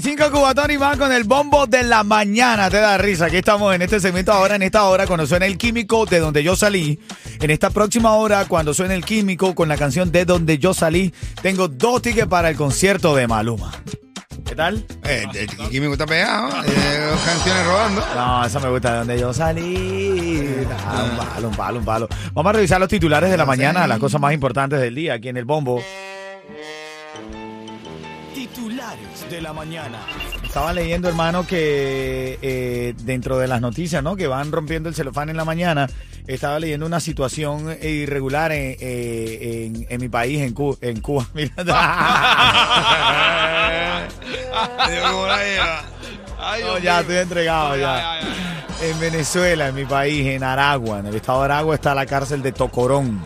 9.35 Cubatón y más con el bombo de la mañana. Te da risa. Aquí estamos en este segmento ahora, en esta hora, cuando suena el químico de donde yo salí. En esta próxima hora, cuando suene el químico con la canción de donde yo salí, tengo dos tickets para el concierto de Maluma. ¿Qué tal? Eh, el químico está pegado. eh, dos canciones rodando. No, esa me gusta de donde yo salí. Un palo, un palo, un palo. Vamos a revisar los titulares de la mañana, las cosas más importantes del día aquí en el bombo. De la mañana. Estaba leyendo, hermano, que eh, dentro de las noticias, ¿no? Que van rompiendo el celofán en la mañana. Estaba leyendo una situación irregular en, eh, en- en mi país, en, Cu- en Cuba. Mira. No, ya estoy entregado ya. En Venezuela, en mi país, en Aragua, en el estado de Aragua está la cárcel de Tocorón.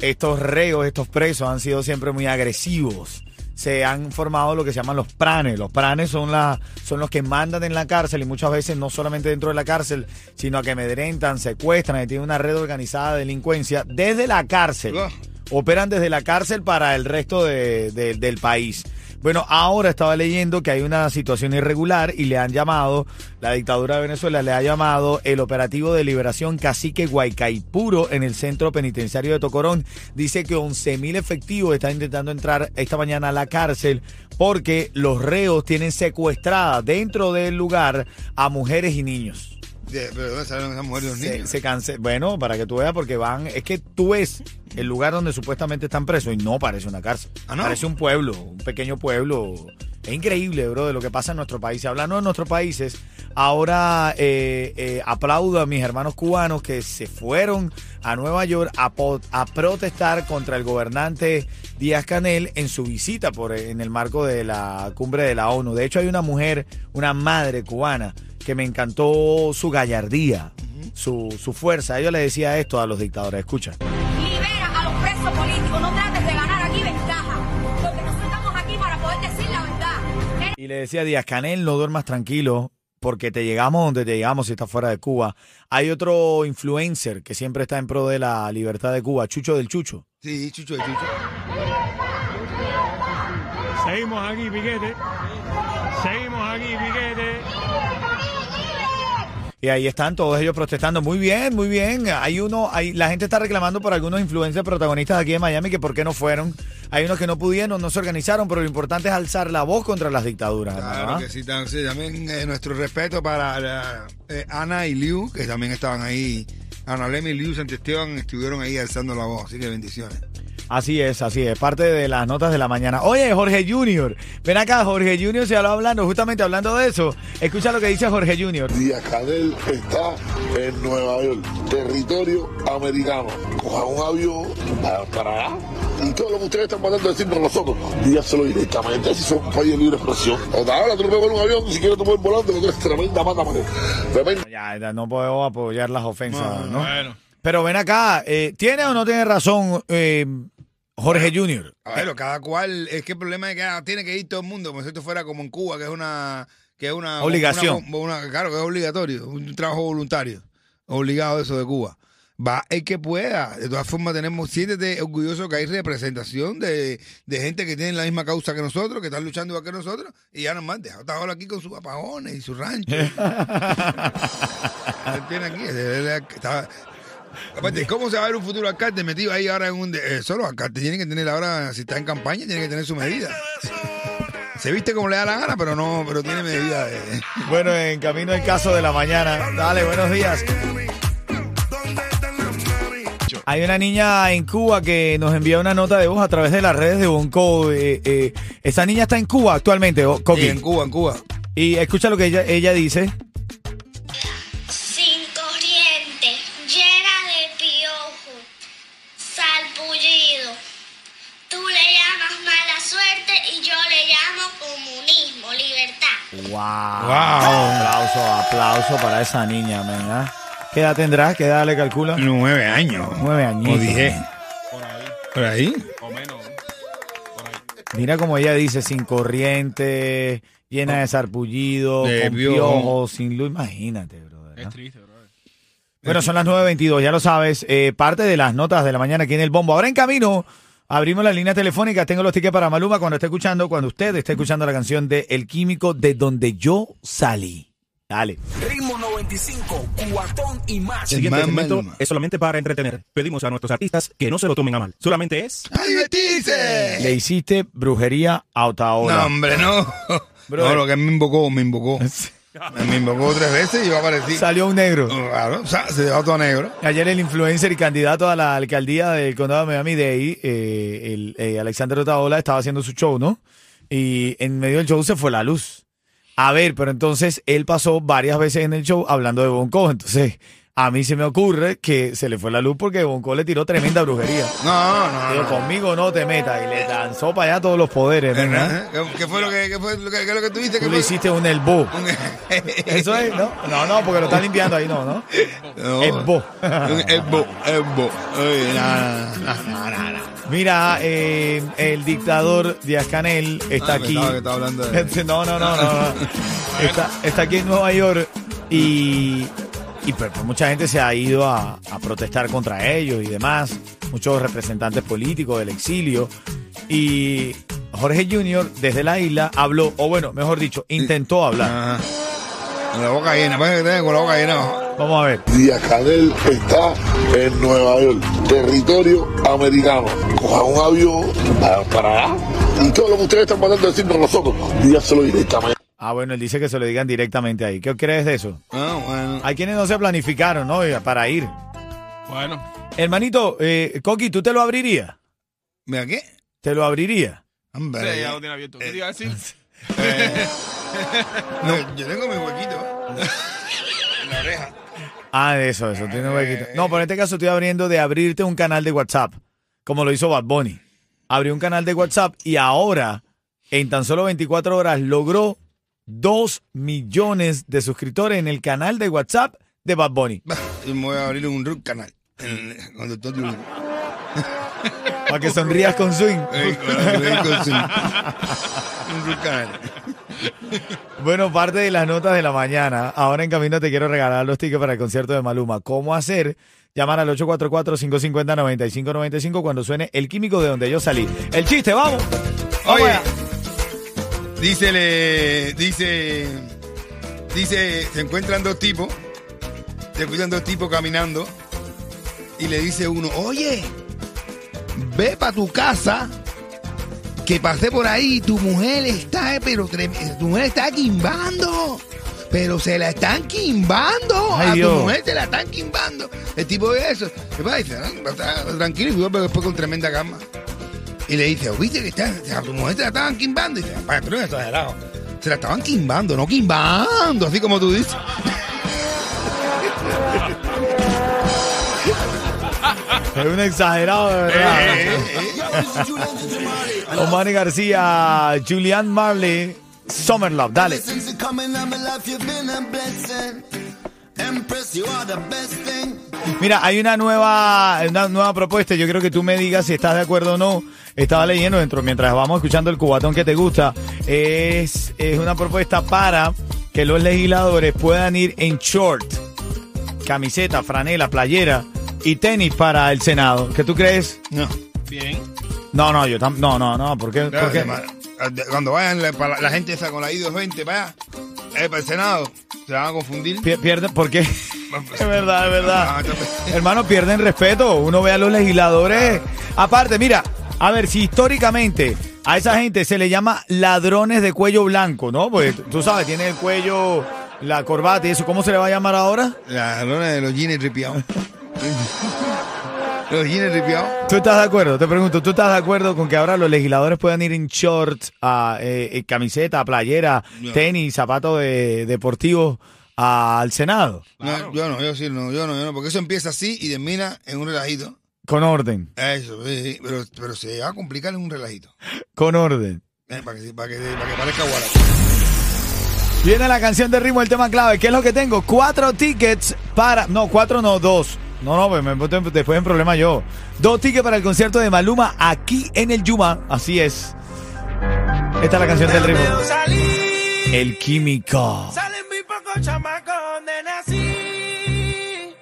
Estos reos, estos presos han sido siempre muy agresivos. Se han formado lo que se llaman los pranes. Los pranes son, la, son los que mandan en la cárcel y muchas veces no solamente dentro de la cárcel, sino a que amedrentan, secuestran y tienen una red organizada de delincuencia desde la cárcel. Ah. Operan desde la cárcel para el resto de- de- del país. Bueno, ahora estaba leyendo que hay una situación irregular y le han llamado, la dictadura de Venezuela le ha llamado el operativo de liberación Cacique Guaycaipuro en el centro penitenciario de Tocorón. Dice que 11.000 efectivos están intentando entrar esta mañana a la cárcel porque los reos tienen secuestradas dentro del lugar a mujeres y niños. ¿Pero esas mujeres los niños? se cance- Bueno, para que tú veas, porque van. Es que tú ves el lugar donde supuestamente están presos y no parece una cárcel. ¿Ah, no? Parece un pueblo, un pequeño pueblo. Es increíble, bro, de lo que pasa en nuestro país. Hablando de nuestros países, ahora eh, eh, aplaudo a mis hermanos cubanos que se fueron a Nueva York a, a protestar contra el gobernante Díaz Canel en su visita por, en el marco de la cumbre de la ONU. De hecho, hay una mujer, una madre cubana, que me encantó su gallardía, su, su fuerza. Ella le decía esto a los dictadores. Escucha. Libera a los presos políticos, no trates de ganar aquí ventaja, porque nosotros estamos aquí para poder decir la verdad. Y le decía a Díaz Canel, no duermas tranquilo, porque te llegamos donde te llegamos si estás fuera de Cuba. Hay otro influencer que siempre está en pro de la libertad de Cuba, Chucho del Chucho. Sí, chucho de chucho. Seguimos aquí, piquete. Seguimos aquí, piquete. Y ahí están todos ellos protestando. Muy bien, muy bien. Hay uno, hay, la gente está reclamando por algunos influencers protagonistas aquí en Miami que por qué no fueron. Hay unos que no pudieron, no se organizaron, pero lo importante es alzar la voz contra las dictaduras. Claro que sí, tam- sí, también eh, nuestro respeto para la- eh, Ana y Liu, que también estaban ahí. Ana Lema y Liu Santesteban estuvieron ahí alzando la voz, así que bendiciones. Así es, así es, parte de las notas de la mañana. Oye, Jorge Junior, ven acá, Jorge Junior se habló hablando, justamente hablando de eso. Escucha lo que dice Jorge Junior. Díaz Canel está en Nueva York, territorio americano. Cojan un avión para, para allá. Y todo lo que ustedes están mandando a decir por nosotros, dígaselo directamente si son un país de libre expresión. Hasta ahora tú no puedes un avión, ni siquiera tú puedes volando, porque eres tremenda mata Tremenda. Ya, ya no puedo apoyar las ofensas, ¿no? Bueno. Pero ven acá, eh, ¿tiene o no tiene razón eh, Jorge Junior? A ver, cada cual, es que el problema es que ah, tiene que ir todo el mundo, como si esto fuera como en Cuba, que es una que es una Obligación. una- una- claro, que es obligatorio, un trabajo voluntario, obligado eso de Cuba. Va el que pueda. De todas formas, tenemos, siéntete orgulloso que hay representación de, de gente que tiene la misma causa que nosotros, que están luchando igual que nosotros, y ya nomás deja está ahora aquí con sus apagones y su rancho. Tiene aquí, está- Aparte, ¿cómo se va a ver un futuro alcalde metido ahí ahora en un... de- eh, solo alcalde tiene que tener ahora, si está en campaña, tiene que tener su medida. Se viste como le da la gana, pero no, pero tiene medida de. Bueno, en camino el caso de la mañana. Dale, buenos días. Hay una niña en Cuba que nos envía una nota de voz a través de las redes de Bonco. Eh, eh, esa niña está en Cuba actualmente, Coqui. Sí, en Cuba, en Cuba. Y escucha lo que ella, ella dice. Aplauso, aplauso para esa niña, man, ¿ah? ¿Qué edad tendrá? ¿Qué edad le calcula? Nueve años. Nueve añitos. Como dije. Por ahí. Mira como ella dice, sin corriente, llena de sarpullido, De con piojo. piojos, sin luz. Imagínate, brother. ¿no? triste, bro. Bueno, son las 9.22, ya lo sabes. eh, parte de las notas de la mañana aquí en el bombo. Ahora en camino, abrimos la línea telefónica. Tengo los tickets para Maluma cuando esté escuchando, cuando usted esté escuchando la canción de El Químico, de donde yo salí. Dale. Ritmo 95, cuatón y más. El Siguiente más segmento Maluma. es solamente para entretener. Pedimos a nuestros artistas que no se lo tomen a mal. Solamente es ¡A divertirse! Le hiciste brujería a Otaola. No, hombre, no. Brother. No, lo que me invocó, me invocó. Me invocó tres veces y yo aparecí. Salió un negro. Claro, o sea, se dejó todo negro. Ayer el influencer y candidato a la alcaldía del condado de Miami-Dade, eh, el, eh, Alexander Otaola, estaba haciendo su show, ¿no? Y en medio del show se fue la luz. A ver, pero entonces él pasó varias veces en el show hablando de Bonco. Entonces, a mí se me ocurre que se le fue la luz porque Bonco le tiró tremenda brujería. No, no, Dijo, no. conmigo no te metas. Y le lanzó para allá todos los poderes, ¿verdad? ¿Eh? ¿Qué, qué fue lo que, qué fue lo que, qué es lo que tú le hiciste un elbow. Un- Eso es, ¿no? No, no, porque lo está limpiando ahí, no, ¿no? No. Elbow. Un no, no. Mira, eh, el dictador Díaz Canel está Ah, aquí. pensaba que estaba hablando de- No, no, no, no. no. Está, está aquí en Nueva York y, y pues, pues, mucha gente se ha ido a, a protestar contra ellos y demás. Muchos representantes políticos del exilio. Y Jorge Junior desde la isla habló, o bueno, mejor dicho, intentó hablar. Con la boca llena, parece que tenga con la boca llena. Vamos a ver. Díaz Canel está en Nueva York, territorio americano. Cojan un avión para, para allá. Y todo lo que ustedes están mandando a decirnos nosotros, dígaselo directamente. Ah, bueno, él dice que se lo digan directamente ahí. ¿Qué crees de eso? Ah, bueno. Hay quienes no se planificaron, ¿no? Para ir. Bueno, Hermanito, eh, Coqui, ¿tú te lo abrirías? Mira, ¿qué? ¿Te lo abrirías? Hombre, sí, ya lo tiene abierto. ¿Qué te iba a decir? no, yo tengo mi huequito. ¿eh? En la oreja. Ah, eso, eso, tiene un huequito. No, pero en este caso estoy abriendo de abrirte un canal de WhatsApp, como lo hizo Bad Bunny. Abrió un canal de WhatsApp y ahora, en tan solo 24 horas, logró 2 millones de suscriptores en el canal de WhatsApp de Bad Bunny. Me voy a abrir un canal. Lulu. Para que sonrías con swing. Bueno, parte de las notas de la mañana. Ahora en camino te quiero regalar los tickets para el concierto de Maluma. ¿Cómo hacer? Llamar al 844-550-9595 cuando suene el químico de donde yo salí. El chiste, vamos. Vamos Dícele, dice, dice, se encuentran dos tipos, se encuentran dos tipos caminando y le dice uno, oye, ve para tu casa, que pasé por ahí, tu mujer está, pero trem- tu mujer está quimbando. Pero se la están quimbando. Ay, a Dios. tu mujer te la están quimbando. El tipo de eso. ¿Qué pasa? Dice, "Ah, está tranquilo, y después con tremenda calma. Y le dice, ¿viste que está, a tu mujer te la estaban quimbando? Y dice, vaya, pero no es exagerado. Se la estaban quimbando, no quimbando, así como tú dices. Es un exagerado, de verdad. Omar García, Julian Marley, Summer Love. Dale. Mira, hay una nueva, una nueva propuesta. Yo creo que tú me digas si estás de acuerdo o no. Estaba leyendo dentro mientras vamos escuchando el cubatón que te gusta. Es, es una propuesta para que los legisladores puedan ir en short, camiseta, franela, playera y tenis para el Senado. ¿Qué tú crees? No. Bien. No, no, yo tam- no, no, no, ¿por qué? ¿Por qué? Cuando vayan la, para la gente esa con la I-220 para allá, eh, para el Senado, se van a confundir. Pi- Pierden, ¿por qué? Es verdad, es Ah, verdad. entonces- Hermano, pierden respeto. Uno ve a los legisladores. Aparte, mira, a ver, si históricamente A esa gente se le llama ladrones de cuello blanco, ¿no? Pues tú sabes, tiene el cuello, la corbata y eso. ¿Cómo se le va a llamar ahora? La lona de los jeans ripiados. los jeans ripiados. ¿Tú estás de acuerdo? Te pregunto, ¿tú estás de acuerdo con que ahora los legisladores puedan ir en shorts, a, eh, eh, camiseta, playera, No. tenis, zapatos de, deportivos al Senado? No, yo no, yo sí, no, yo no, yo no, porque eso empieza así y termina en un relajito. Con orden, Eso, sí, sí, pero, pero se va a complicar en un relajito. con orden. Eh, para, que, para, que, para que parezca. Viene la canción de ritmo, el tema clave. ¿Qué es lo que tengo? Cuatro tickets para. No, cuatro no, dos. No, no, pues me meto en- después en problema yo. Dos tickets para el concierto de Maluma aquí en el Yuma. Así es. Esta es la canción del ritmo. El Químico. Salen muy pocos chamacos donde nací.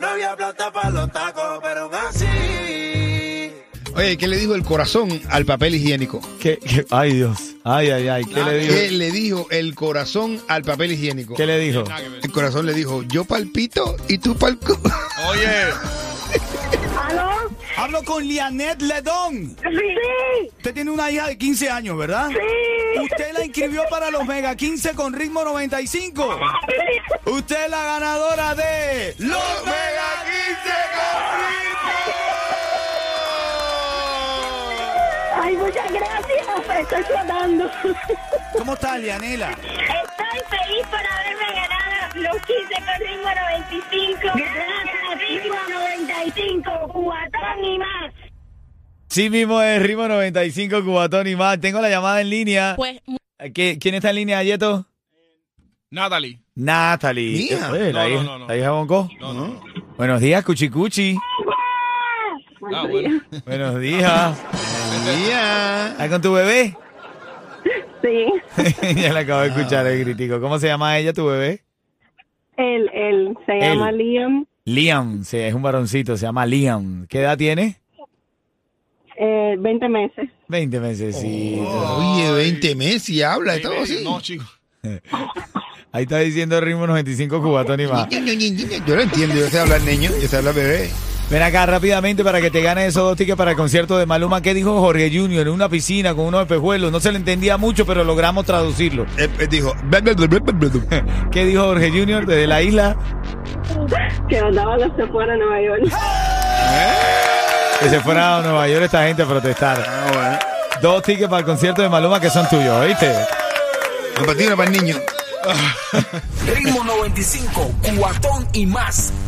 No había plata para los tacos, pero así. Oye, ¿qué le dijo el corazón al papel higiénico? ¿Qué, qué- Ay, Dios. Ay, ay, ay. ¿Qué le ¿Qué dijo? le dijo el corazón al papel higiénico? ¿Qué le dijo? El corazón le dijo, yo palpito y tú palco. Oye, ¿Aló? Hablo con Lianet Ledón. Sí. Usted tiene una hija de 15 años, ¿verdad? Sí. Usted la inscribió para los Mega 15 con ritmo 95. Usted es la ganadora de los Mega Ay, muchas gracias. Estoy flotando. ¿Cómo estás, Lianela? Estoy feliz por haberme ganado los 15 con ritmo 95. Gracias, ritmo 95, cuatón y más. Sí mismo es ritmo 95 Cubatón y más. Tengo la llamada en línea. Pues ¿Qué- ¿Quién está en línea, Yeto? Natalie. Natalie. Mía. Oye, la, No, no, hija, no, no. la hija Bonco. No, no, no. Buenos días, Cuchicuchi. Ah, bueno. Buenos días. ¿Estás con tu bebé? Sí, ya le acabo de escuchar el gritico. ¿Cómo se llama ella, tu bebé? él, él se llama. Liam, Liam, sí, es un varoncito, se llama Liam. ¿Qué edad tiene? eh, 20 meses. 20 meses, sí. Oye, 20 meses y habla y todo así. No, chico. Ahí está diciendo ritmo 95 cubatón y más. Yo lo entiendo, yo sé hablar niño, yo sé hablar bebé. Ven acá rápidamente para que te ganes esos dos tickets para el concierto de Maluma. ¿Qué dijo Jorge Junior en una piscina con unos espejuelos? No se le entendía mucho, pero logramos traducirlo. Él, él dijo, ¿Qué dijo Jorge Junior desde la isla? Que andaba los se fuera a Nueva York. Que se fuera a Nueva York esta gente a protestar. ah, bueno. Dos tickets para el concierto de Maluma que son tuyos, ¿oíste? Un patino para el niño. Ritmo 95, cuatón y más.